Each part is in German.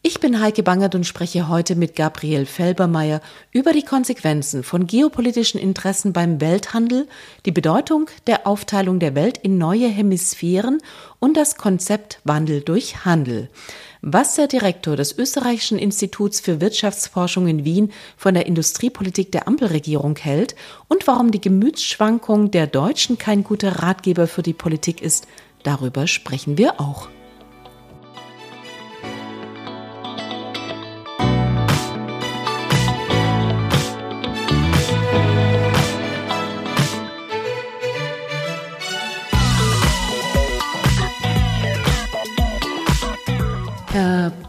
Ich bin Heike Bangert und spreche heute mit Gabriel Felbermeier über die Konsequenzen von geopolitischen Interessen beim Welthandel, die Bedeutung der Aufteilung der Welt in neue Hemisphären und das Konzept Wandel durch Handel. Was der Direktor des Österreichischen Instituts für Wirtschaftsforschung in Wien von der Industriepolitik der Ampelregierung hält und warum die Gemütsschwankung der Deutschen kein guter Ratgeber für die Politik ist, darüber sprechen wir auch.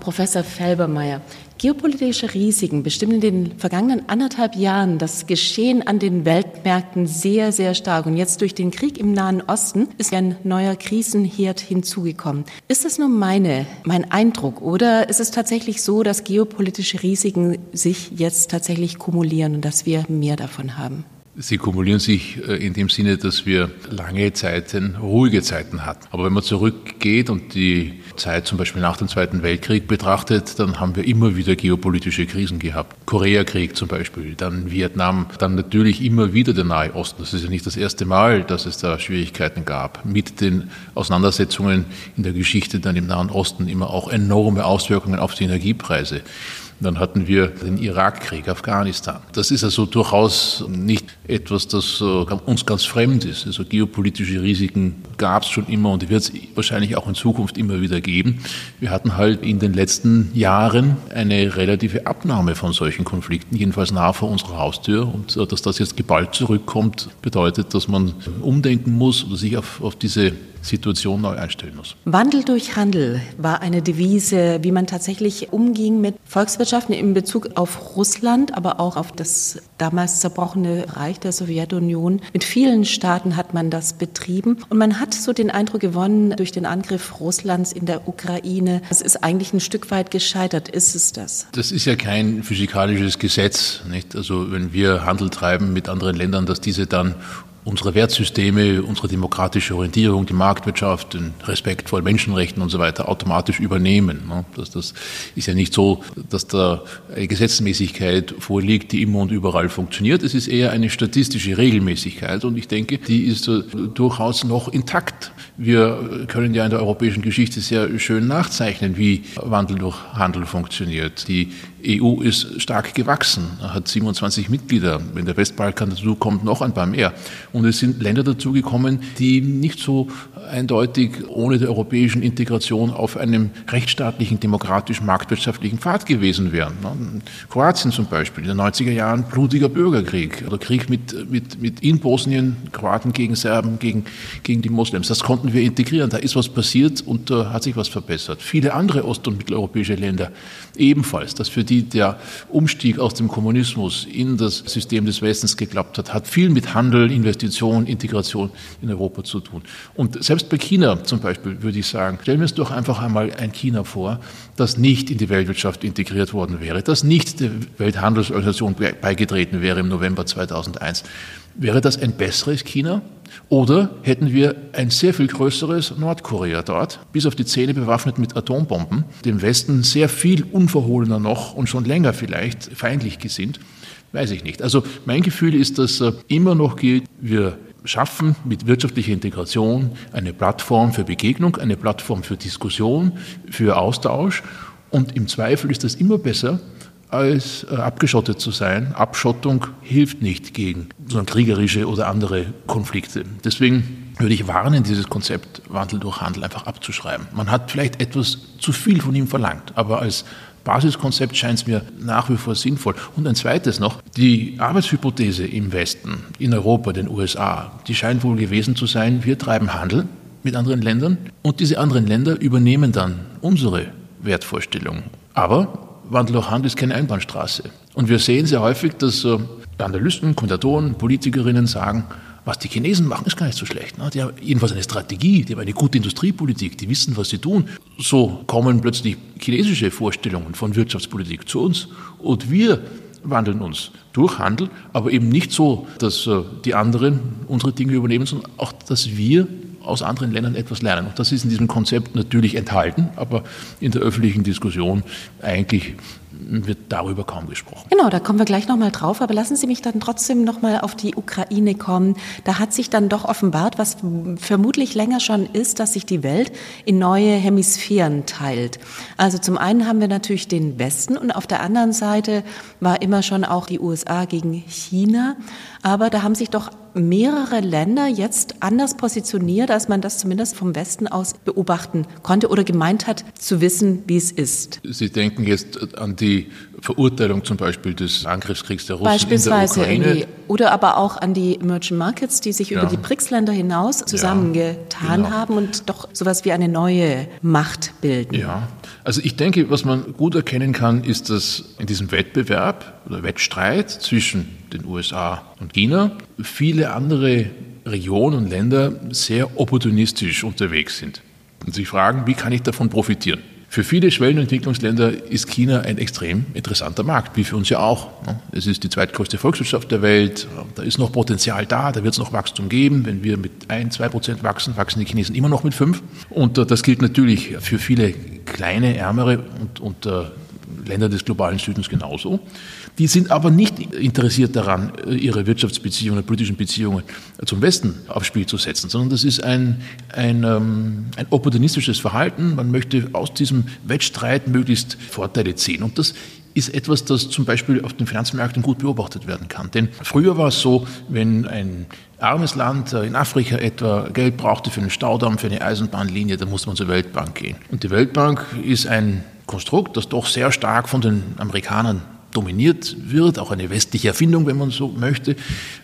Professor Felbermeier, geopolitische Risiken bestimmen in den vergangenen anderthalb Jahren das Geschehen an den Weltmärkten sehr, sehr stark. Und jetzt durch den Krieg im Nahen Osten ist ein neuer Krisenherd hinzugekommen. Ist das nur meine, mein Eindruck oder ist es tatsächlich so, dass geopolitische Risiken sich jetzt tatsächlich kumulieren und dass wir mehr davon haben? Sie kumulieren sich äh, in dem Sinne, dass wir lange Zeiten, ruhige Zeiten hatten. Aber wenn man zurückgeht und die Zeit zum Beispiel nach dem Zweiten Weltkrieg betrachtet, dann haben wir immer wieder geopolitische Krisen gehabt. Koreakrieg zum Beispiel, dann Vietnam, dann natürlich immer wieder der Nahe Osten. Das ist ja nicht das erste Mal, dass es da Schwierigkeiten gab. Mit den Auseinandersetzungen in der Geschichte dann im Nahen Osten immer auch enorme Auswirkungen auf die Energiepreise. Dann hatten wir den Irakkrieg, Afghanistan. Das ist also durchaus nicht etwas, das äh, uns ganz fremd ist. Also geopolitische Risiken gab es schon immer und wird es wahrscheinlich auch in Zukunft immer wieder geben. Wir hatten halt in den letzten Jahren eine relative Abnahme von solchen Konflikten, jedenfalls nah vor unserer Haustür. Und äh, dass das jetzt geballt zurückkommt, bedeutet, dass man umdenken muss oder sich auf, auf diese Situation neu einstellen muss. Wandel durch Handel war eine Devise, wie man tatsächlich umging mit Volkswirtschaften in Bezug auf Russland, aber auch auf das damals zerbrochene Reich der Sowjetunion. Mit vielen Staaten hat man das betrieben und man hat so den Eindruck gewonnen durch den Angriff Russlands in der Ukraine. Es ist eigentlich ein Stück weit gescheitert. Ist es das? Das ist ja kein physikalisches Gesetz, nicht? Also wenn wir Handel treiben mit anderen Ländern, dass diese dann unsere Wertsysteme, unsere demokratische Orientierung, die Marktwirtschaft, den Respekt vor Menschenrechten und so weiter automatisch übernehmen. Ne? Das, das ist ja nicht so, dass da eine Gesetzmäßigkeit vorliegt, die immer und überall funktioniert. Es ist eher eine statistische Regelmäßigkeit und ich denke, die ist durchaus noch intakt. Wir können ja in der europäischen Geschichte sehr schön nachzeichnen, wie Wandel durch Handel funktioniert. Die EU ist stark gewachsen, hat 27 Mitglieder. Wenn der Westbalkan dazu kommt, noch ein paar mehr. Und es sind Länder dazugekommen, die nicht so eindeutig ohne der europäischen Integration auf einem rechtsstaatlichen, demokratischen, marktwirtschaftlichen Pfad gewesen wären. Kroatien zum Beispiel, in den 90er Jahren blutiger Bürgerkrieg oder Krieg mit, mit, mit in Bosnien, Kroaten gegen Serben, gegen, gegen die Moslems. Das konnten wir integrieren. Da ist was passiert und da hat sich was verbessert. Viele andere ost- und mitteleuropäische Länder ebenfalls, dass für die der Umstieg aus dem Kommunismus in das System des Westens geklappt hat, hat viel mit Handel, Investition, Integration in Europa zu tun. Und selbst bei China zum Beispiel würde ich sagen, stellen wir uns doch einfach einmal ein China vor, das nicht in die Weltwirtschaft integriert worden wäre, das nicht der Welthandelsorganisation beigetreten wäre im November 2001. Wäre das ein besseres China? Oder hätten wir ein sehr viel größeres Nordkorea dort, bis auf die Zähne bewaffnet mit Atombomben, dem Westen sehr viel unverhohlener noch und schon länger vielleicht feindlich gesinnt? Weiß ich nicht. Also mein Gefühl ist, dass äh, immer noch geht, wir schaffen mit wirtschaftlicher Integration eine Plattform für Begegnung, eine Plattform für Diskussion, für Austausch. Und im Zweifel ist das immer besser, als äh, abgeschottet zu sein. Abschottung hilft nicht gegen so kriegerische oder andere Konflikte. Deswegen würde ich warnen, dieses Konzept Wandel durch Handel einfach abzuschreiben. Man hat vielleicht etwas zu viel von ihm verlangt, aber als Basiskonzept scheint es mir nach wie vor sinnvoll. Und ein zweites noch, die Arbeitshypothese im Westen, in Europa, den USA, die scheint wohl gewesen zu sein, wir treiben Handel mit anderen Ländern und diese anderen Länder übernehmen dann unsere Wertvorstellung. Aber Wandel durch Handel ist keine Einbahnstraße. Und wir sehen sehr häufig, dass äh, Analysten, Kommentatoren, Politikerinnen sagen, was die Chinesen machen, ist gar nicht so schlecht. Ne? Die haben jedenfalls eine Strategie, die haben eine gute Industriepolitik, die wissen, was sie tun. So kommen plötzlich chinesische Vorstellungen von Wirtschaftspolitik zu uns und wir wandeln uns durch Handel, aber eben nicht so, dass äh, die anderen unsere Dinge übernehmen, sondern auch, dass wir aus anderen Ländern etwas lernen. Und das ist in diesem Konzept natürlich enthalten, aber in der öffentlichen Diskussion eigentlich wird darüber kaum gesprochen. Genau, da kommen wir gleich nochmal drauf. Aber lassen Sie mich dann trotzdem nochmal auf die Ukraine kommen. Da hat sich dann doch offenbart, was vermutlich länger schon ist, dass sich die Welt in neue Hemisphären teilt. Also zum einen haben wir natürlich den Westen und auf der anderen Seite war immer schon auch die USA gegen China. Aber da haben sich doch mehrere Länder jetzt anders positioniert, als man das zumindest vom Westen aus beobachten konnte oder gemeint hat, zu wissen, wie es ist. Sie denken jetzt an die Verurteilung zum Beispiel des Angriffskriegs der Russen Beispielsweise in der Ukraine. Oder aber auch an die Emerging Markets, die sich ja. über die BRICS-Länder hinaus zusammengetan ja, genau. haben und doch sowas wie eine neue Macht bilden. Ja, also ich denke, was man gut erkennen kann, ist, dass in diesem Wettbewerb oder Wettstreit zwischen den USA und China viele andere Regionen und Länder sehr opportunistisch unterwegs sind und sich fragen, wie kann ich davon profitieren? Für viele Schwellen- und Entwicklungsländer ist China ein extrem interessanter Markt, wie für uns ja auch. Es ist die zweitgrößte Volkswirtschaft der Welt, da ist noch Potenzial da, da wird es noch Wachstum geben. Wenn wir mit ein, zwei Prozent wachsen, wachsen die Chinesen immer noch mit fünf. Und äh, das gilt natürlich für viele kleine, ärmere und, und äh, Länder des globalen Südens genauso. Die sind aber nicht interessiert daran, ihre Wirtschaftsbeziehungen, politischen Beziehungen zum Westen aufs Spiel zu setzen, sondern das ist ein, ein, ähm, ein opportunistisches Verhalten. Man möchte aus diesem Wettstreit möglichst Vorteile ziehen. Und das ist etwas, das zum Beispiel auf den Finanzmärkten gut beobachtet werden kann. Denn früher war es so, wenn ein armes Land in Afrika etwa Geld brauchte für einen Staudamm, für eine Eisenbahnlinie, dann musste man zur Weltbank gehen. Und die Weltbank ist ein Konstrukt, das doch sehr stark von den Amerikanern dominiert wird, auch eine westliche Erfindung, wenn man so möchte.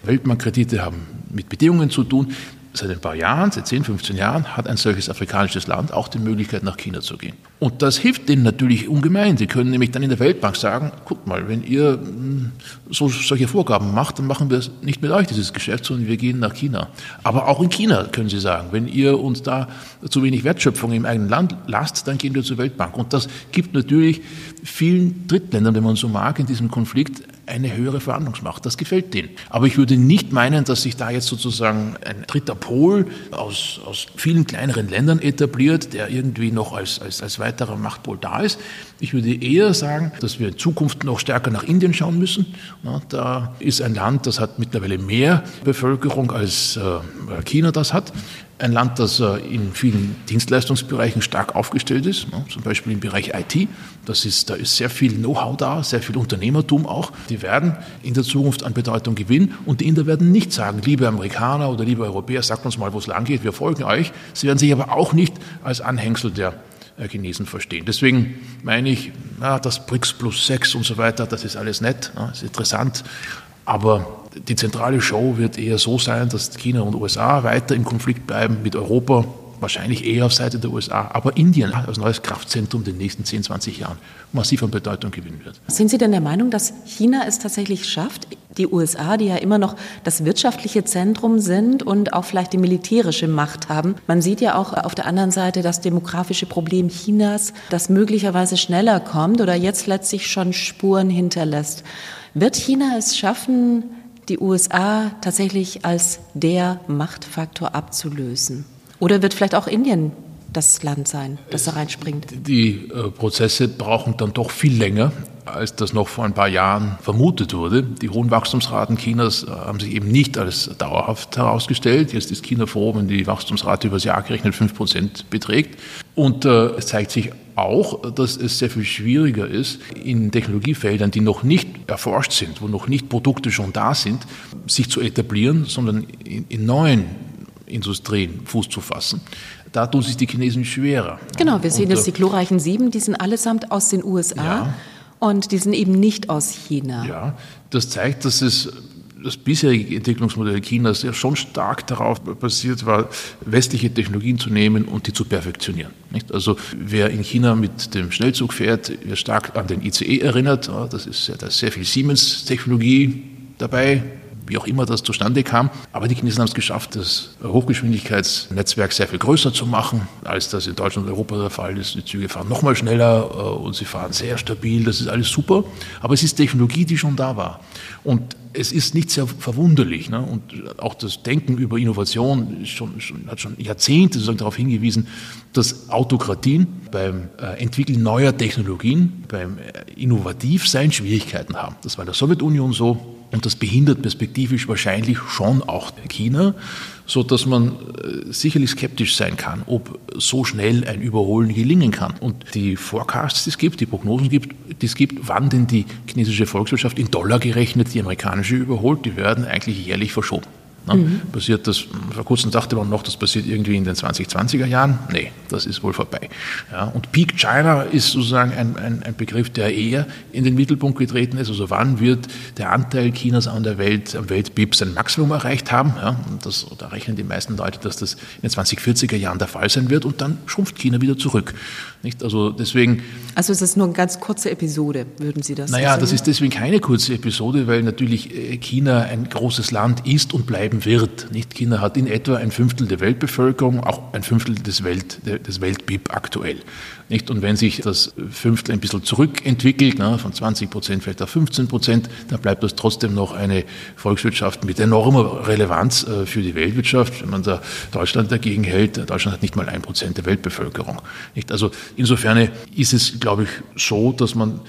Weltmarktkredite haben mit Bedingungen zu tun seit ein paar Jahren, seit 10, 15 Jahren, hat ein solches afrikanisches Land auch die Möglichkeit, nach China zu gehen. Und das hilft denen natürlich ungemein. Sie können nämlich dann in der Weltbank sagen, guck mal, wenn ihr hm, so, solche Vorgaben macht, dann machen wir nicht mit euch, dieses Geschäft, sondern wir gehen nach China. Aber auch in China können Sie sagen, wenn ihr uns da zu wenig Wertschöpfung im eigenen Land lasst, dann gehen wir zur Weltbank. Und das gibt natürlich vielen Drittländern, wenn man so mag, in diesem Konflikt eine höhere Verhandlungsmacht. Das gefällt denen. Aber ich würde nicht meinen, dass sich da jetzt sozusagen ein dritter Pol aus, aus vielen kleineren Ländern etabliert, der irgendwie noch als, als, als weiterer Machtpol da ist. Ich würde eher sagen, dass wir in Zukunft noch stärker nach Indien schauen müssen. Da ist ein Land, das hat mittlerweile mehr Bevölkerung als äh, China das hat ein Land, das äh, in vielen Dienstleistungsbereichen stark aufgestellt ist, ne, zum Beispiel im Bereich IT. Das ist, da ist sehr viel Know-how da, sehr viel Unternehmertum auch. Die werden in der Zukunft an Bedeutung gewinnen und die Inder werden nicht sagen, liebe Amerikaner oder liebe Europäer, sagt uns mal, wo es lang geht, wir folgen euch. Sie werden sich aber auch nicht als Anhängsel der äh, Chinesen verstehen. Deswegen meine ich, na, das BRICS plus 6 und so weiter, das ist alles nett, na, ist interessant, aber die zentrale Show wird eher so sein, dass China und USA weiter im Konflikt bleiben mit Europa, wahrscheinlich eher auf Seite der USA, aber Indien als neues Kraftzentrum in den nächsten 10, 20 Jahren massiv an Bedeutung gewinnen wird. Sind Sie denn der Meinung, dass China es tatsächlich schafft, die USA, die ja immer noch das wirtschaftliche Zentrum sind und auch vielleicht die militärische Macht haben? Man sieht ja auch auf der anderen Seite das demografische Problem Chinas, das möglicherweise schneller kommt oder jetzt letztlich schon Spuren hinterlässt. Wird China es schaffen, die USA tatsächlich als der Machtfaktor abzulösen? Oder wird vielleicht auch Indien das Land sein, das da reinspringt? Die äh, Prozesse brauchen dann doch viel länger, als das noch vor ein paar Jahren vermutet wurde. Die hohen Wachstumsraten Chinas äh, haben sich eben nicht als dauerhaft herausgestellt. Jetzt ist China froh, wenn die Wachstumsrate über das Jahr gerechnet 5 Prozent beträgt. Und äh, es zeigt sich auch, dass es sehr viel schwieriger ist, in Technologiefeldern, die noch nicht erforscht sind, wo noch nicht Produkte schon da sind, sich zu etablieren, sondern in, in neuen Industrien Fuß zu fassen. Da tun sich die Chinesen schwerer. Genau, wir sehen jetzt die glorreichen Sieben, die sind allesamt aus den USA. Ja. Und die sind eben nicht aus China. Ja, das zeigt, dass es das bisherige Entwicklungsmodell Chinas ja schon stark darauf basiert war, westliche Technologien zu nehmen und die zu perfektionieren. Nicht? Also wer in China mit dem Schnellzug fährt, wird stark an den ICE erinnert. Das ist da ist sehr viel Siemens-Technologie dabei, wie auch immer das zustande kam. Aber die Chinesen haben es geschafft, das Hochgeschwindigkeitsnetzwerk sehr viel größer zu machen, als das in Deutschland und Europa der Fall ist. Die Züge fahren noch mal schneller äh, und sie fahren sehr stabil. Das ist alles super. Aber es ist Technologie, die schon da war. Und es ist nicht sehr verwunderlich. Ne? Und auch das Denken über Innovation schon, schon, hat schon Jahrzehnte sozusagen darauf hingewiesen, dass Autokratien beim äh, Entwickeln neuer Technologien, beim äh, Innovativsein Schwierigkeiten haben. Das war in der Sowjetunion so, und das behindert perspektivisch wahrscheinlich schon auch China, so dass man äh, sicherlich skeptisch sein kann, ob so schnell ein Überholen gelingen kann. Und die Forecasts, die es gibt, die Prognosen, die es gibt, wann denn die chinesische Volkswirtschaft in Dollar gerechnet die amerikanische überholt, die werden eigentlich jährlich verschoben. Ne? Mhm. Passiert das, vor kurzem dachte man noch, das passiert irgendwie in den 2020er Jahren. Nee, das ist wohl vorbei. Ja, und Peak China ist sozusagen ein, ein, ein, Begriff, der eher in den Mittelpunkt getreten ist. Also wann wird der Anteil Chinas an der Welt, am Weltbib sein Maximum erreicht haben? Ja, und das, da rechnen die meisten Leute, dass das in den 2040er Jahren der Fall sein wird und dann schrumpft China wieder zurück. Nicht? Also deswegen. Also es ist nur eine ganz kurze Episode, würden Sie das sagen? Naja, das ist deswegen keine kurze Episode, weil natürlich äh, China ein großes Land ist und bleiben wird. Nicht? China hat in etwa ein Fünftel der Weltbevölkerung, auch ein Fünftel des, Welt, des Weltbib aktuell. Nicht? Und wenn sich das Fünftel ein bisschen zurückentwickelt, na, von 20 Prozent vielleicht auf 15 Prozent, dann bleibt das trotzdem noch eine Volkswirtschaft mit enormer Relevanz äh, für die Weltwirtschaft. Wenn man da Deutschland dagegen hält, Deutschland hat nicht mal ein Prozent der Weltbevölkerung. Nicht? Also insofern ist es, glaube ich, so, dass man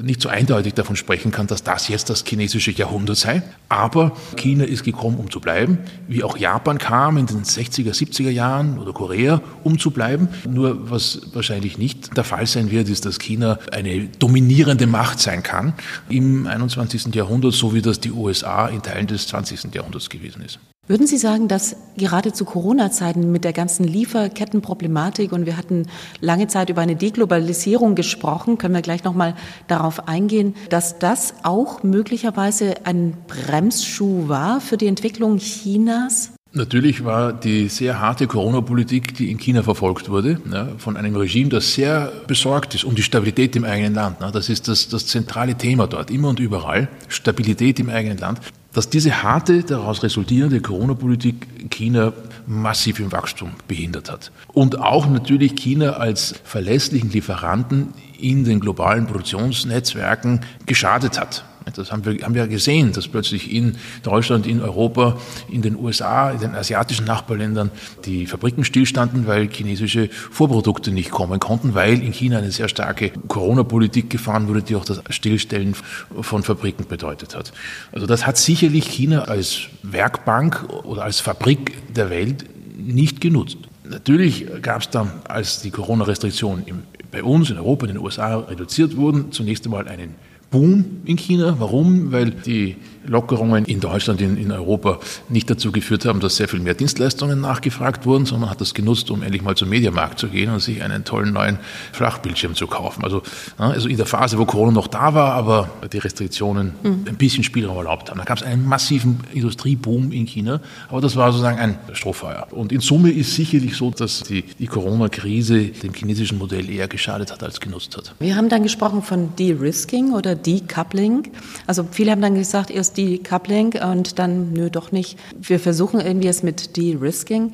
nicht so eindeutig davon sprechen kann, dass das jetzt das chinesische Jahrhundert sei. Aber China ist gekommen, um zu bleiben, wie auch Japan kam in den 60er, 70er Jahren oder Korea, um zu bleiben. Nur was wahrscheinlich nicht der Fall sein wird, ist, dass China eine dominierende Macht sein kann im 21. Jahrhundert, so wie das die USA in Teilen des 20. Jahrhunderts gewesen ist. Würden Sie sagen, dass gerade zu Corona-Zeiten mit der ganzen Lieferkettenproblematik und wir hatten lange Zeit über eine Deglobalisierung gesprochen, können wir gleich noch mal darauf eingehen, dass das auch möglicherweise ein Bremsschuh war für die Entwicklung Chinas? Natürlich war die sehr harte Corona-Politik, die in China verfolgt wurde, ja, von einem Regime, das sehr besorgt ist um die Stabilität im eigenen Land. Ja, das ist das, das zentrale Thema dort, immer und überall. Stabilität im eigenen Land dass diese harte, daraus resultierende Corona-Politik China massiv im Wachstum behindert hat. Und auch natürlich China als verlässlichen Lieferanten in den globalen Produktionsnetzwerken geschadet hat. Das haben wir, haben wir gesehen, dass plötzlich in Deutschland, in Europa, in den USA, in den asiatischen Nachbarländern die Fabriken stillstanden, weil chinesische Vorprodukte nicht kommen konnten, weil in China eine sehr starke Corona-Politik gefahren wurde, die auch das Stillstellen von Fabriken bedeutet hat. Also das hat sicherlich China als Werkbank oder als Fabrik der Welt nicht genutzt. Natürlich gab es dann, als die Corona-Restriktionen bei uns in Europa, in den USA reduziert wurden, zunächst einmal einen Boom in China. Warum? Weil die Lockerungen in Deutschland, in, in Europa nicht dazu geführt haben, dass sehr viel mehr Dienstleistungen nachgefragt wurden, sondern man hat das genutzt, um endlich mal zum Mediamarkt zu gehen und sich einen tollen neuen Flachbildschirm zu kaufen. Also, also in der Phase, wo Corona noch da war, aber die Restriktionen mhm. ein bisschen Spielraum erlaubt haben. Da gab es einen massiven Industrieboom in China, aber das war sozusagen ein Strohfeuer. Und in Summe ist sicherlich so, dass die, die Corona-Krise dem chinesischen Modell eher geschadet hat als genutzt hat. Wir haben dann gesprochen von De-Risking oder Decoupling. Also viele haben dann gesagt, erst Decoupling und dann, nö, doch nicht. Wir versuchen irgendwie es mit De-Risking.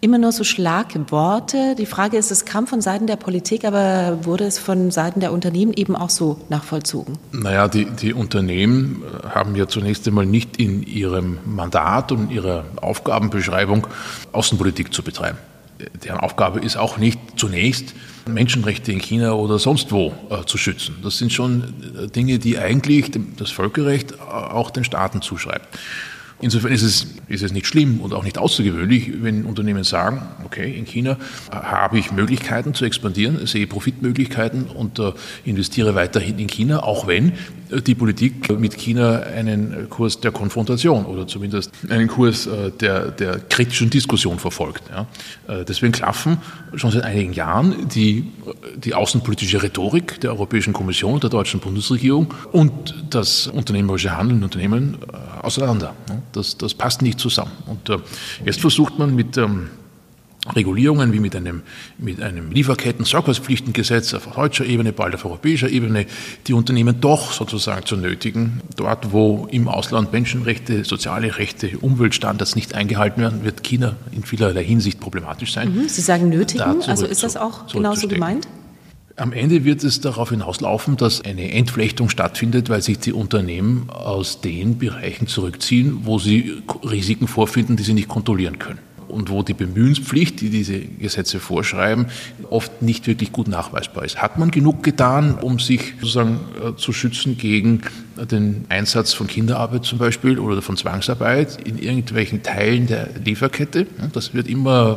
Immer nur so Schlagworte. Die Frage ist, es kam von Seiten der Politik, aber wurde es von Seiten der Unternehmen eben auch so nachvollzogen? Naja, die, die Unternehmen haben ja zunächst einmal nicht in ihrem Mandat und ihrer Aufgabenbeschreibung Außenpolitik zu betreiben. Deren Aufgabe ist auch nicht zunächst Menschenrechte in China oder sonst wo äh, zu schützen. Das sind schon äh, Dinge, die eigentlich das Völkerrecht äh, auch den Staaten zuschreibt. Insofern ist es, ist es nicht schlimm und auch nicht außergewöhnlich, wenn Unternehmen sagen, okay, in China habe ich Möglichkeiten zu expandieren, sehe Profitmöglichkeiten und investiere weiterhin in China, auch wenn die Politik mit China einen Kurs der Konfrontation oder zumindest einen Kurs äh, der, der kritischen Diskussion verfolgt. Ja. Äh, deswegen klaffen schon seit einigen Jahren die, die außenpolitische Rhetorik der Europäischen Kommission der deutschen Bundesregierung und das unternehmerische Handeln und Unternehmen äh, auseinander. Das, das passt nicht zusammen. Und jetzt versucht man mit ähm, Regulierungen wie mit einem, mit einem Lieferketten-Sorgfaltspflichtengesetz auf deutscher Ebene, bald auf europäischer Ebene, die Unternehmen doch sozusagen zu nötigen. Dort, wo im Ausland Menschenrechte, soziale Rechte, Umweltstandards nicht eingehalten werden, wird China in vielerlei Hinsicht problematisch sein. Mhm, Sie sagen nötigen, also ist das auch genauso gemeint? Am Ende wird es darauf hinauslaufen, dass eine Entflechtung stattfindet, weil sich die Unternehmen aus den Bereichen zurückziehen, wo sie Risiken vorfinden, die sie nicht kontrollieren können und wo die Bemühenspflicht, die diese Gesetze vorschreiben, oft nicht wirklich gut nachweisbar ist. Hat man genug getan, um sich sozusagen äh, zu schützen gegen den Einsatz von Kinderarbeit zum Beispiel oder von Zwangsarbeit in irgendwelchen Teilen der Lieferkette? Das wird immer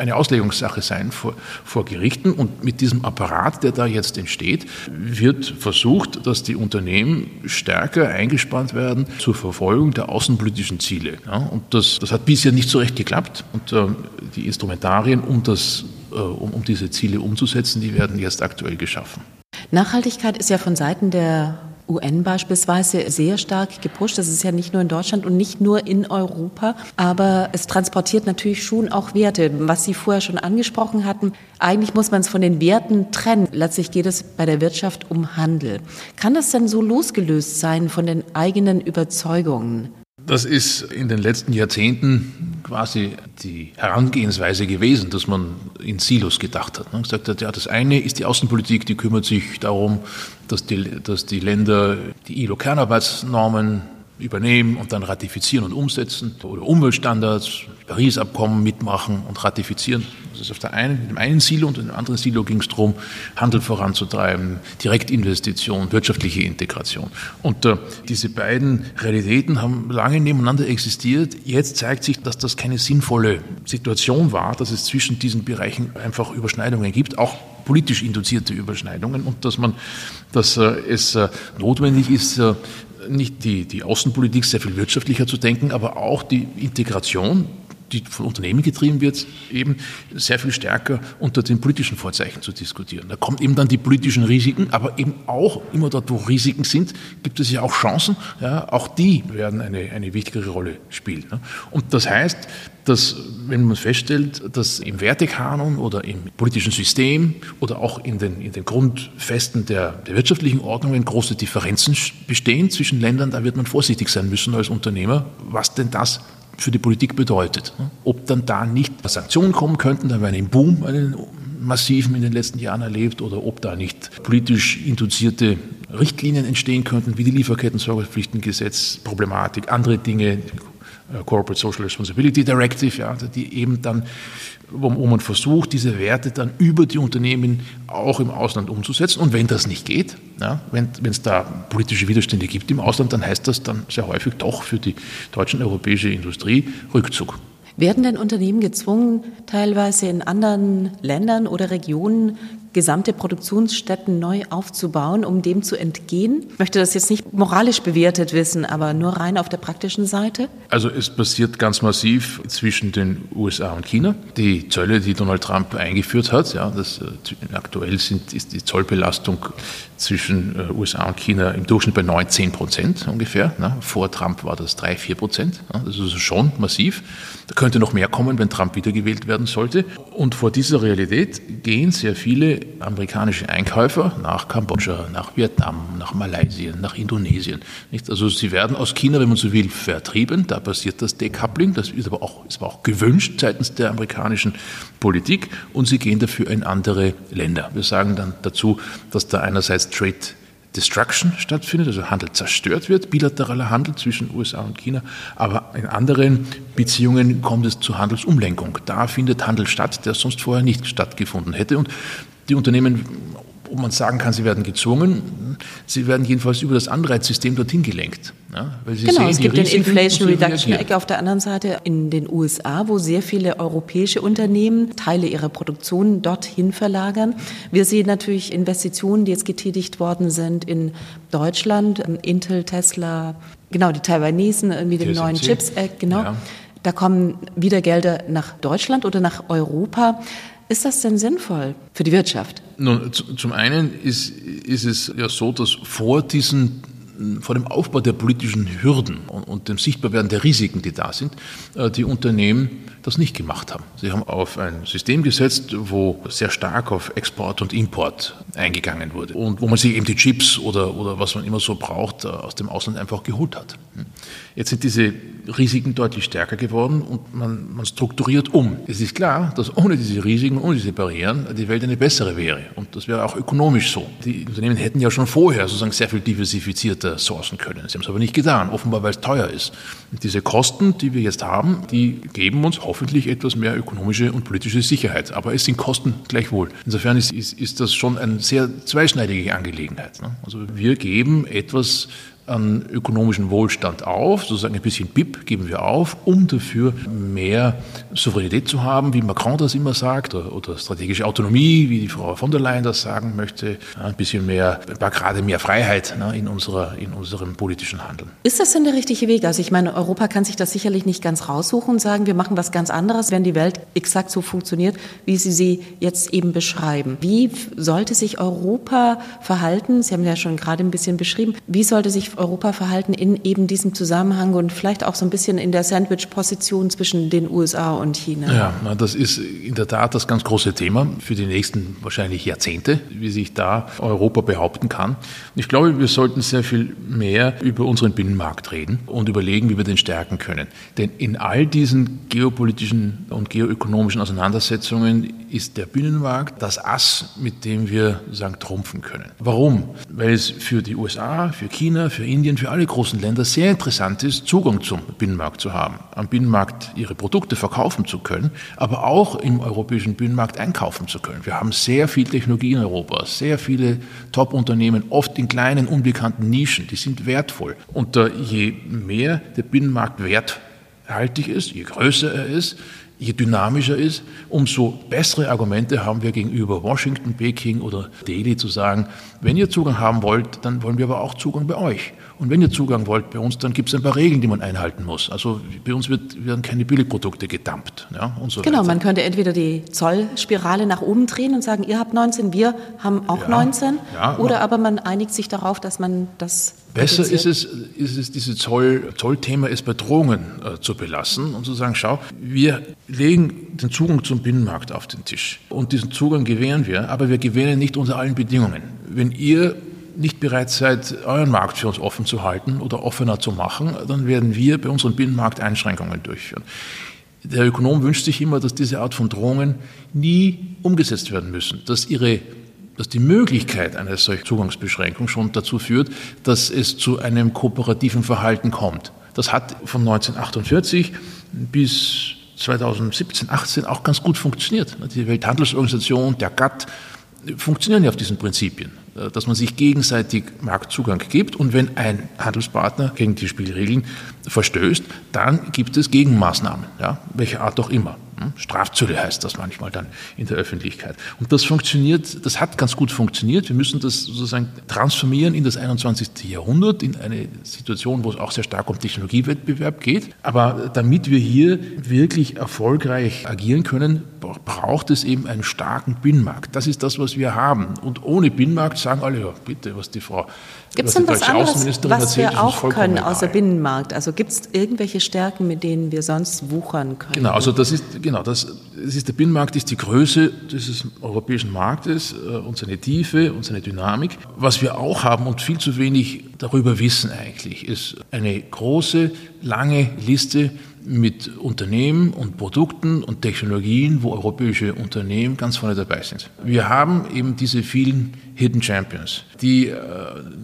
eine Auslegungssache sein vor, vor Gerichten. Und mit diesem Apparat, der da jetzt entsteht, wird versucht, dass die Unternehmen stärker eingespannt werden zur Verfolgung der außenpolitischen Ziele. Ja, und das, das hat bisher nicht so recht geklappt. Und äh, die Instrumentarien, um, das, äh, um, um diese Ziele umzusetzen, die werden jetzt aktuell geschaffen. Nachhaltigkeit ist ja von Seiten der UN beispielsweise sehr stark gepusht. Das ist ja nicht nur in Deutschland und nicht nur in Europa, aber es transportiert natürlich schon auch Werte, was Sie vorher schon angesprochen hatten. Eigentlich muss man es von den Werten trennen. Letztlich geht es bei der Wirtschaft um Handel. Kann das denn so losgelöst sein von den eigenen Überzeugungen? Das ist in den letzten Jahrzehnten quasi die Herangehensweise gewesen, dass man in Silos gedacht hat. Man gesagt hat, ja, das eine ist die Außenpolitik, die kümmert sich darum, dass die, dass die Länder die ILO-Kernarbeitsnormen übernehmen und dann ratifizieren und umsetzen oder Umweltstandards, Paris-Abkommen mitmachen und ratifizieren. Das ist auf der einen, in dem einen Silo und dem anderen Silo ging es darum, Handel voranzutreiben, Direktinvestition, wirtschaftliche Integration. Und äh, diese beiden Realitäten haben lange nebeneinander existiert. Jetzt zeigt sich, dass das keine sinnvolle Situation war, dass es zwischen diesen Bereichen einfach Überschneidungen gibt, auch politisch induzierte Überschneidungen und dass man, dass äh, es äh, notwendig ist, äh, nicht die, die Außenpolitik sehr viel wirtschaftlicher zu denken, aber auch die Integration die von Unternehmen getrieben wird, eben sehr viel stärker unter den politischen Vorzeichen zu diskutieren. Da kommen eben dann die politischen Risiken, aber eben auch immer dort, wo Risiken sind, gibt es ja auch Chancen. Ja, auch die werden eine, eine wichtigere Rolle spielen. Ne? Und das heißt, dass wenn man feststellt, dass im Wertekanon oder im politischen System oder auch in den, in den Grundfesten der, der wirtschaftlichen Ordnungen große Differenzen bestehen zwischen Ländern, da wird man vorsichtig sein müssen als Unternehmer, was denn das für die Politik bedeutet. Ob dann da nicht Sanktionen kommen könnten, dann wäre ein Boom, einen massiven in den letzten Jahren erlebt, oder ob da nicht politisch induzierte Richtlinien entstehen könnten, wie die Lieferketten-Sorgfaltspflichtengesetz, Problematik, andere Dinge, Corporate Social Responsibility Directive, ja, die eben dann, wo, wo, man versucht, diese Werte dann über die Unternehmen auch im Ausland umzusetzen. Und wenn das nicht geht, ja, wenn es da politische Widerstände gibt im Ausland, dann heißt das dann sehr häufig doch für die deutsche und europäische Industrie Rückzug. Werden denn Unternehmen gezwungen, teilweise in anderen Ländern oder Regionen gesamte Produktionsstätten neu aufzubauen, um dem zu entgehen? Ich möchte das jetzt nicht moralisch bewertet wissen, aber nur rein auf der praktischen Seite? Also es passiert ganz massiv zwischen den USA und China. Die Zölle, die Donald Trump eingeführt hat, ja, das, äh, aktuell sind, ist die Zollbelastung zwischen äh, USA und China im Durchschnitt bei 19 Prozent ungefähr. Ne? Vor Trump war das 3, 4 Prozent. Ja, das ist also schon massiv. Da könnte noch mehr kommen, wenn Trump wiedergewählt werden sollte. Und vor dieser Realität gehen sehr viele amerikanische Einkäufer nach Kambodscha, nach Vietnam, nach Malaysia, nach Indonesien. Nicht? Also sie werden aus China, wenn man so will, vertrieben. Da passiert das Decoupling. Das ist aber auch, ist aber auch gewünscht seitens der amerikanischen Politik. Und sie gehen dafür in andere Länder. Wir sagen dann dazu, dass da einerseits Trade Destruction stattfindet, also Handel zerstört wird, bilateraler Handel zwischen USA und China, aber in anderen Beziehungen kommt es zur Handelsumlenkung. Da findet Handel statt, der sonst vorher nicht stattgefunden hätte. Und die Unternehmen ob man sagen kann, sie werden gezwungen, sie werden jedenfalls über das Anreizsystem dorthin gelenkt. Ja, genau, sehen, es gibt den Inflation Reduction Act auf der anderen Seite in den USA, wo sehr viele europäische Unternehmen Teile ihrer Produktion dorthin verlagern. Wir sehen natürlich Investitionen, die jetzt getätigt worden sind in Deutschland, Intel, Tesla, genau, die Taiwanesen, irgendwie den neuen Chips Act, genau. Ja. Da kommen wieder Gelder nach Deutschland oder nach Europa. Ist das denn sinnvoll für die Wirtschaft? Nun, zum einen ist, ist es ja so, dass vor diesen vor dem Aufbau der politischen Hürden und, und dem Sichtbarwerden der Risiken, die da sind, äh, die Unternehmen das nicht gemacht haben. Sie haben auf ein System gesetzt, wo sehr stark auf Export und Import eingegangen wurde und wo man sich eben die Chips oder, oder was man immer so braucht aus dem Ausland einfach geholt hat. Jetzt sind diese Risiken deutlich stärker geworden und man, man strukturiert um. Es ist klar, dass ohne diese Risiken, ohne diese Barrieren die Welt eine bessere wäre und das wäre auch ökonomisch so. Die Unternehmen hätten ja schon vorher sozusagen sehr viel diversifizierter sourcen können. Sie haben es aber nicht getan, offenbar weil es teuer ist. Und diese Kosten, die wir jetzt haben, die geben uns hoffentlich etwas mehr ökonomische und politische Sicherheit. Aber es sind Kosten gleichwohl. Insofern ist, ist, ist das schon eine sehr zweischneidige Angelegenheit. Ne? Also wir geben etwas an ökonomischen Wohlstand auf, sozusagen ein bisschen BIP geben wir auf, um dafür mehr Souveränität zu haben, wie Macron das immer sagt, oder, oder strategische Autonomie, wie die Frau von der Leyen das sagen möchte, ein bisschen mehr, ein paar Grade mehr Freiheit ne, in, unserer, in unserem politischen Handeln. Ist das denn der richtige Weg? Also ich meine, Europa kann sich das sicherlich nicht ganz raussuchen und sagen, wir machen was ganz anderes, wenn die Welt exakt so funktioniert, wie Sie sie jetzt eben beschreiben. Wie sollte sich Europa verhalten? Sie haben ja schon gerade ein bisschen beschrieben. Wie sollte sich Europa verhalten in eben diesem Zusammenhang und vielleicht auch so ein bisschen in der Sandwich-Position zwischen den USA und China? Ja, das ist in der Tat das ganz große Thema für die nächsten wahrscheinlich Jahrzehnte, wie sich da Europa behaupten kann. Ich glaube, wir sollten sehr viel mehr über unseren Binnenmarkt reden und überlegen, wie wir den stärken können. Denn in all diesen geopolitischen und geoökonomischen Auseinandersetzungen ist der Binnenmarkt das Ass, mit dem wir sagen, trumpfen können. Warum? Weil es für die USA, für China, für Indien, für alle großen Länder sehr interessant ist, Zugang zum Binnenmarkt zu haben, am Binnenmarkt ihre Produkte verkaufen zu können, aber auch im europäischen Binnenmarkt einkaufen zu können. Wir haben sehr viel Technologie in Europa, sehr viele Top-Unternehmen, oft in kleinen, unbekannten Nischen, die sind wertvoll. Und je mehr der Binnenmarkt werthaltig ist, je größer er ist, je dynamischer ist, umso bessere Argumente haben wir gegenüber Washington, Peking oder Delhi zu sagen, wenn ihr Zugang haben wollt, dann wollen wir aber auch Zugang bei euch. Und wenn ihr Zugang wollt bei uns, dann gibt es ein paar Regeln, die man einhalten muss. Also bei uns wird, werden keine Billigprodukte gedumpt. Ja, und so genau, weiter. man könnte entweder die Zollspirale nach oben drehen und sagen, ihr habt 19, wir haben auch ja, 19. Ja, oder aber man einigt sich darauf, dass man das Besser ist es, ist es, dieses Zoll, Zollthema ist bei Drohungen äh, zu belassen und zu sagen, schau, wir legen den Zugang zum Binnenmarkt auf den Tisch und diesen Zugang gewähren wir, aber wir gewähren nicht unter allen Bedingungen. Wenn ihr nicht bereit seid, euren Markt für uns offen zu halten oder offener zu machen, dann werden wir bei unserem Binnenmarkt Einschränkungen durchführen. Der Ökonom wünscht sich immer, dass diese Art von Drohungen nie umgesetzt werden müssen, dass ihre dass die Möglichkeit einer solchen Zugangsbeschränkung schon dazu führt, dass es zu einem kooperativen Verhalten kommt. Das hat von 1948 bis 2017, 18 auch ganz gut funktioniert. Die Welthandelsorganisation, der GATT funktionieren ja auf diesen Prinzipien. Äh, dass man sich gegenseitig Marktzugang gibt und wenn ein Handelspartner gegen die Spielregeln verstößt, dann gibt es Gegenmaßnahmen, ja, welche Art auch immer. Hm? Strafzölle heißt das manchmal dann in der Öffentlichkeit. Und das funktioniert, das hat ganz gut funktioniert. Wir müssen das sozusagen transformieren in das 21. Jahrhundert, in eine Situation, wo es auch sehr stark um Technologiewettbewerb geht. Aber damit wir hier wirklich erfolgreich agieren können, braucht es eben einen starken Binnenmarkt. Das ist das, was wir haben. Und ohne Binnenmarkt sagen alle, ja, bitte, was die Frau Gibt es denn was anderes, was wir auch können außer Binnenmarkt? Also gibt es irgendwelche Stärken, mit denen wir sonst wuchern können? Genau, also das ist, genau, das, das ist der Binnenmarkt ist die Größe dieses europäischen Marktes äh, und seine Tiefe und seine Dynamik. Was wir auch haben und viel zu wenig darüber wissen eigentlich, ist eine große, lange Liste mit Unternehmen und Produkten und Technologien, wo europäische Unternehmen ganz vorne dabei sind. Wir haben eben diese vielen Hidden Champions, die äh,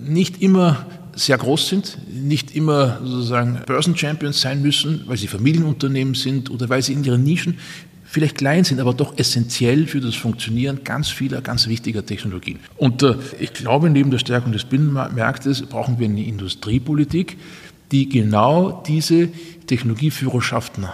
nicht immer sehr groß sind, nicht immer sozusagen Börsen-Champions sein müssen, weil sie Familienunternehmen sind oder weil sie in ihren Nischen vielleicht klein sind, aber doch essentiell für das Funktionieren ganz vieler, ganz wichtiger Technologien. Und äh, ich glaube, neben der Stärkung des Binnenmarktes brauchen wir eine Industriepolitik, die genau diese Technologieführerschaften,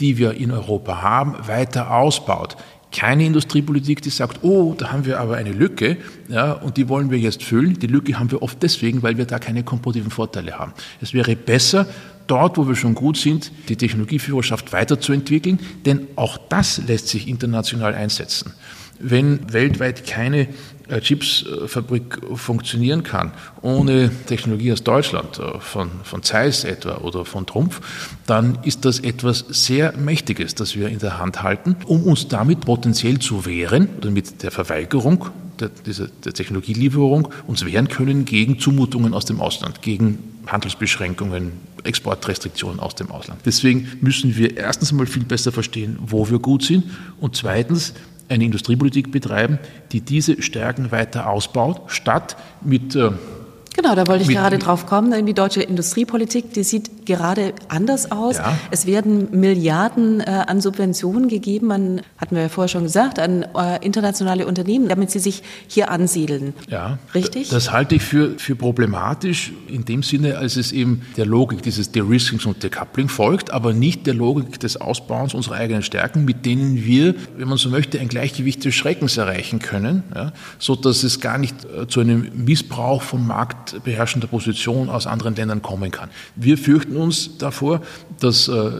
die wir in Europa haben, weiter ausbaut keine Industriepolitik, die sagt, oh, da haben wir aber eine Lücke ja, und die wollen wir jetzt füllen. Die Lücke haben wir oft deswegen, weil wir da keine komparativen Vorteile haben. Es wäre besser, dort, wo wir schon gut sind, die Technologieführerschaft weiterzuentwickeln, denn auch das lässt sich international einsetzen. Wenn weltweit keine äh, Chipsfabrik funktionieren kann, ohne Technologie aus Deutschland, äh, von, von Zeiss etwa oder von Trumpf, dann ist das etwas sehr Mächtiges, das wir in der Hand halten, um uns damit potenziell zu wehren oder mit der Verweigerung der, dieser, der Technologielieferung uns wehren können gegen Zumutungen aus dem Ausland, gegen Handelsbeschränkungen, Exportrestriktionen aus dem Ausland. Deswegen müssen wir erstens mal viel besser verstehen, wo wir gut sind und zweitens eine Industriepolitik betreiben, die diese Stärken weiter ausbaut, statt mit äh, Genau, da wollte ich mit, gerade drauf kommen. Die deutsche Industriepolitik, die sieht gerade anders aus. Ja. Es werden Milliarden äh, an Subventionen gegeben, an, hatten wir ja vorher schon gesagt, an äh, internationale Unternehmen, damit sie sich hier ansiedeln. Ja, richtig. Das halte ich für, für problematisch in dem Sinne, als es eben der Logik dieses De-Riskings und Decoupling folgt, aber nicht der Logik des Ausbauens unserer eigenen Stärken, mit denen wir, wenn man so möchte, ein Gleichgewicht des Schreckens erreichen können, ja, so dass es gar nicht äh, zu einem Missbrauch von Markt marktbeherrschender Position aus anderen Ländern kommen kann. Wir fürchten uns davor, dass äh,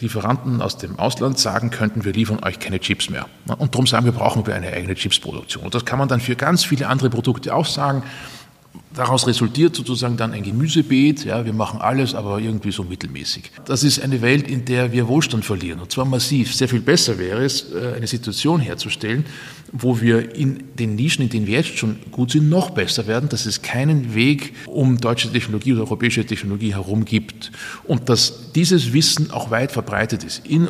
Lieferanten aus dem Ausland sagen könnten, wir liefern euch keine Chips mehr. Und darum sagen wir, brauchen wir eine eigene Chipsproduktion. Und das kann man dann für ganz viele andere Produkte auch sagen. Daraus resultiert sozusagen dann ein Gemüsebeet. Ja, wir machen alles, aber irgendwie so mittelmäßig. Das ist eine Welt, in der wir Wohlstand verlieren. Und zwar massiv. Sehr viel besser wäre es, äh, eine Situation herzustellen, wo wir in den Nischen, in denen wir jetzt schon gut sind, noch besser werden, dass es keinen Weg um deutsche Technologie oder europäische Technologie herum gibt. Und dass dieses Wissen auch weit verbreitet ist. In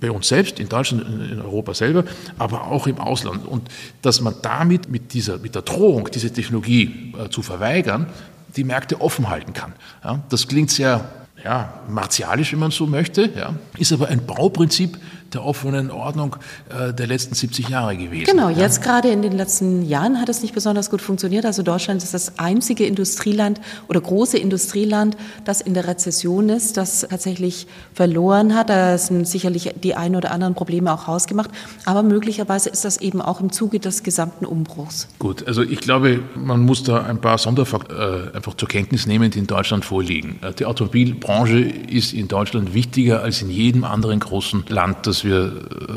bei uns selbst, in Deutschland, in Europa selber, aber auch im Ausland. Und dass man damit mit, dieser, mit der Drohung, diese Technologie äh, zu verweigern, die Märkte offen halten kann. Ja, das klingt sehr ja, martialisch, wenn man so möchte, ja, ist aber ein Bauprinzip der offenen Ordnung äh, der letzten 70 Jahre gewesen. Genau, jetzt ja. gerade in den letzten Jahren hat es nicht besonders gut funktioniert. Also Deutschland ist das einzige Industrieland oder große Industrieland, das in der Rezession ist, das tatsächlich verloren hat. Da sind sicherlich die ein oder anderen Probleme auch hausgemacht, aber möglicherweise ist das eben auch im Zuge des gesamten Umbruchs. Gut, also ich glaube, man muss da ein paar Sonderfaktoren äh, einfach zur Kenntnis nehmen, die in Deutschland vorliegen. Äh, die Automobilbranche ist in Deutschland wichtiger als in jedem anderen großen Land, das wir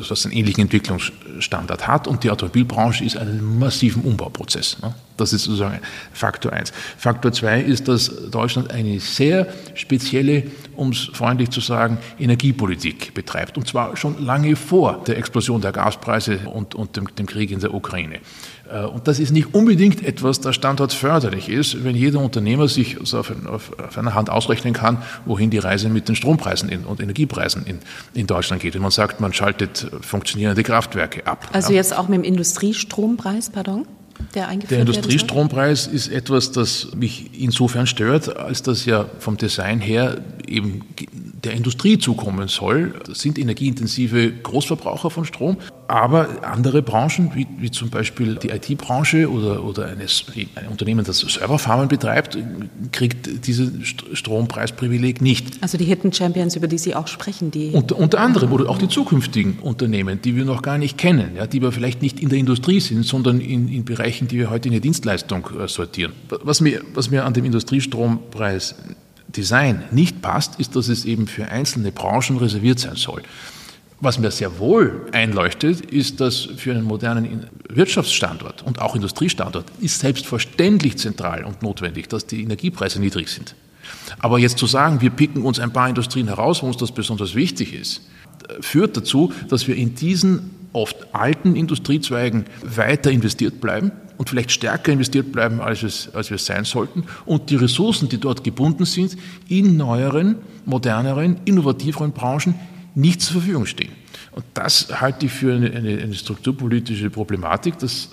was einen ähnlichen Entwicklungsstandard hat. Und die Automobilbranche ist einen massiven Umbauprozess. Ne? Das ist sozusagen Faktor eins. Faktor zwei ist, dass Deutschland eine sehr spezielle, um es freundlich zu sagen, Energiepolitik betreibt. Und zwar schon lange vor der Explosion der Gaspreise und, und dem, dem Krieg in der Ukraine. Äh, und das ist nicht unbedingt etwas, das standortförderlich ist, wenn jeder Unternehmer sich so auf, auf, einer Hand ausrechnen kann, wohin die Reise mit den Strompreisen in, und Energiepreisen in, in Deutschland geht. Wenn man sagt, man schaltet funktionierende Kraftwerke ab. Also ja. jetzt auch mit dem Industriestrompreis, pardon? Der, der Industriestrompreis ist etwas, das mich insofern stört, als das ja vom Design her eben der Industrie zukommen soll. Sind energieintensive Großverbraucher von Strom, aber andere Branchen, wie, wie zum Beispiel die IT-Branche oder, oder eines, ein Unternehmen, das Serverfarmen betreibt, kriegt dieses Strompreisprivileg nicht. Also die Hidden Champions, über die Sie auch sprechen, die. Unter, unter anderem oder auch die zukünftigen Unternehmen, die wir noch gar nicht kennen, ja, die wir vielleicht nicht in der Industrie sind, sondern in, in Bereichen, die wir heute in der Dienstleistung äh, sortieren. Was mir, was mir an dem Industriestrompreis Design nicht passt, ist, dass es eben für einzelne Branchen reserviert sein soll. Was mir sehr wohl einleuchtet, ist, dass für einen modernen Wirtschaftsstandort und auch Industriestandort ist selbstverständlich zentral und notwendig, dass die Energiepreise niedrig sind. Aber jetzt zu sagen, wir picken uns ein paar Industrien heraus, wo uns das besonders wichtig ist, führt dazu, dass wir in diesen oft alten Industriezweigen weiter investiert bleiben und vielleicht stärker investiert bleiben, als, es, als wir es sein sollten und die Ressourcen, die dort gebunden sind, in neueren, moderneren, innovativeren Branchen nicht zur Verfügung stehen. Und das halte ich für eine, eine, eine strukturpolitische Problematik. Das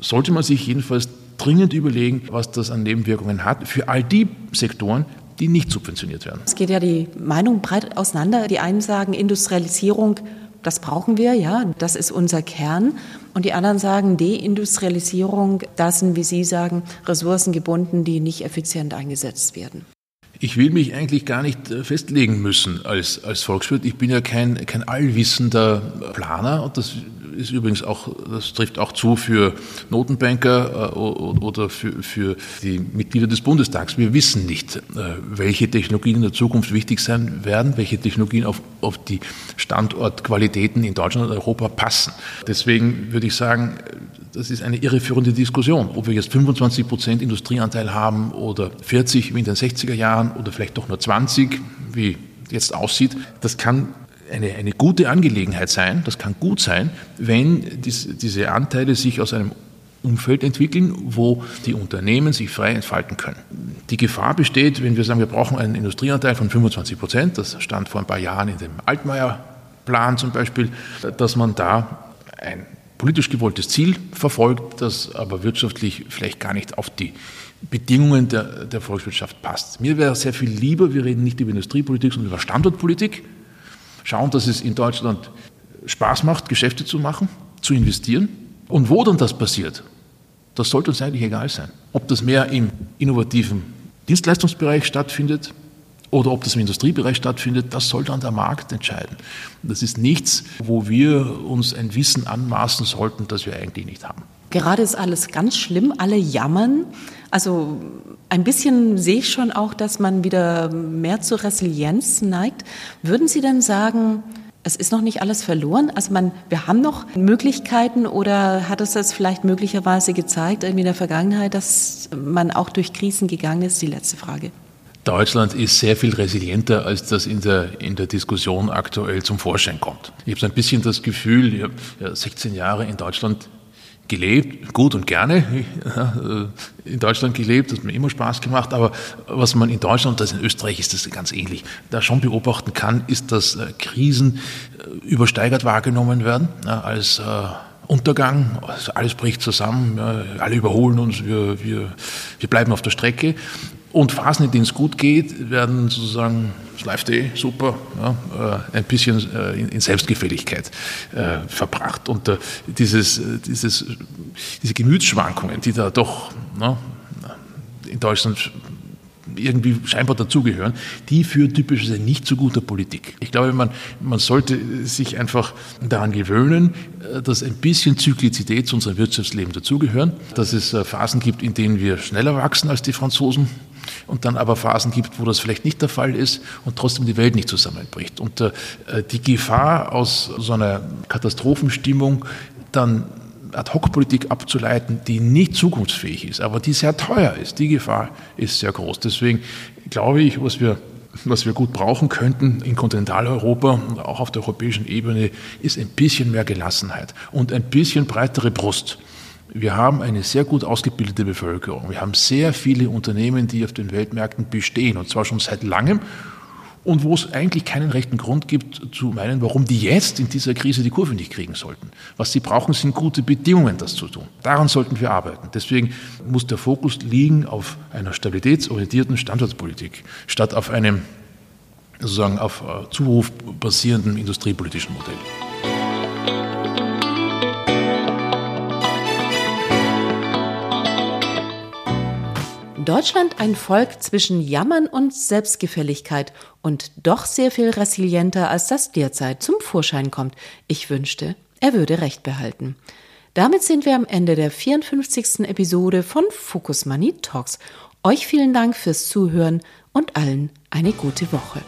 sollte man sich jedenfalls dringend überlegen, was das an Nebenwirkungen hat für all die Sektoren, die nicht subventioniert werden. Es geht ja die Meinung breit auseinander. Die einen sagen, Industrialisierung das brauchen wir, ja, das ist unser Kern. Und die anderen sagen, Deindustrialisierung, das sind, wie Sie sagen, Ressourcen gebunden, die nicht effizient eingesetzt werden. Ich will mich eigentlich gar nicht äh, festlegen müssen als, als Volkswirt. Ich bin ja kein, kein allwissender Planer und das ist übrigens auch, das trifft auch zu für Notenbanker äh, oder für, für die Mitglieder des Bundestags. Wir wissen nicht, äh, welche Technologien in der Zukunft wichtig sein werden, welche Technologien auf, auf die Standortqualitäten in Deutschland und Europa passen. Deswegen würde ich sagen, das ist eine irreführende Diskussion, ob wir jetzt 25 Prozent Industrieanteil haben oder 40 wie in den 60er Jahren oder vielleicht doch nur 20, wie jetzt aussieht. Das kann eine, eine gute Angelegenheit sein, das kann gut sein, wenn dies, diese Anteile sich aus einem Umfeld entwickeln, wo die Unternehmen sich frei entfalten können. Die Gefahr besteht, wenn wir sagen, wir brauchen einen Industrieanteil von 25 Prozent, das stand vor ein paar Jahren in dem Altmaier-Plan zum Beispiel, dass man da ein politisch gewolltes Ziel verfolgt, das aber wirtschaftlich vielleicht gar nicht auf die Bedingungen der, der Volkswirtschaft passt. Mir wäre sehr viel lieber, wir reden nicht über Industriepolitik, sondern über Standortpolitik schauen, dass es in Deutschland Spaß macht, Geschäfte zu machen, zu investieren. Und wo dann das passiert, das sollte uns eigentlich egal sein. Ob das mehr im innovativen Dienstleistungsbereich stattfindet oder ob das im Industriebereich stattfindet, das soll dann der Markt entscheiden. Das ist nichts, wo wir uns ein Wissen anmaßen sollten, das wir eigentlich nicht haben. Gerade ist alles ganz schlimm, alle jammern. Also ein bisschen sehe ich schon auch, dass man wieder mehr zur Resilienz neigt. Würden Sie denn sagen, es ist noch nicht alles verloren? Also man, wir haben noch Möglichkeiten oder hat es das vielleicht möglicherweise gezeigt in der Vergangenheit, dass man auch durch Krisen gegangen ist? Die letzte Frage. Deutschland ist sehr viel resilienter, als das in der, in der Diskussion aktuell zum Vorschein kommt. Ich habe so ein bisschen das Gefühl, ich habe 16 Jahre in Deutschland gelebt, gut und gerne in Deutschland gelebt, hat mir immer Spaß gemacht, aber was man in Deutschland, das in Österreich ist das ganz ähnlich, da schon beobachten kann, ist, dass äh, Krisen äh, übersteigert wahrgenommen werden als äh, Untergang, also alles bricht zusammen, alle überholen uns, wir, wir, wir bleiben auf der Strecke und Phasen, in denen es gut geht, werden sozusagen, läuft eh super, ja, äh, ein bisschen äh, in Selbstgefälligkeit äh, verbracht. Und dieses, dieses, diese Gemütsschwankungen, die da doch na, in Deutschland irgendwie scheinbar dazugehören, die führen typischerweise nicht zu guter Politik. Ich glaube, man, man sollte sich einfach daran gewöhnen, dass ein bisschen Zyklizität zu unserem Wirtschaftsleben dazugehören, dass es Phasen gibt, in denen wir schneller wachsen als die Franzosen, und dann aber Phasen gibt, wo das vielleicht nicht der Fall ist und trotzdem die Welt nicht zusammenbricht. Und äh, die Gefahr aus so einer Katastrophenstimmung dann Ad-hoc-Politik abzuleiten, die nicht zukunftsfähig ist, aber die sehr teuer ist, die Gefahr ist sehr groß. Deswegen glaube ich, was wir was wir gut brauchen könnten in Kontinentaleuropa und auch auf der europäischen Ebene, ist ein bisschen mehr Gelassenheit und ein bisschen breitere Brust. Wir haben eine sehr gut ausgebildete Bevölkerung. Wir haben sehr viele Unternehmen, die auf den Weltmärkten bestehen, und zwar schon seit langem. Und wo es eigentlich keinen rechten Grund gibt zu meinen, warum die jetzt in dieser Krise die Kurve nicht kriegen sollten. Was sie brauchen, sind gute Bedingungen, das zu tun. Daran sollten wir arbeiten. Deswegen muss der Fokus liegen auf einer stabilitätsorientierten Standortpolitik, statt auf einem sozusagen auf äh, Zuruf basierenden industriepolitischen Modell. Deutschland ein Volk zwischen Jammern und Selbstgefälligkeit und doch sehr viel resilienter, als das derzeit zum Vorschein kommt. Ich wünschte, er würde Recht behalten. Damit sind wir am Ende der 54. Episode von Focus Money Talks. Euch vielen Dank fürs Zuhören und allen eine gute Woche.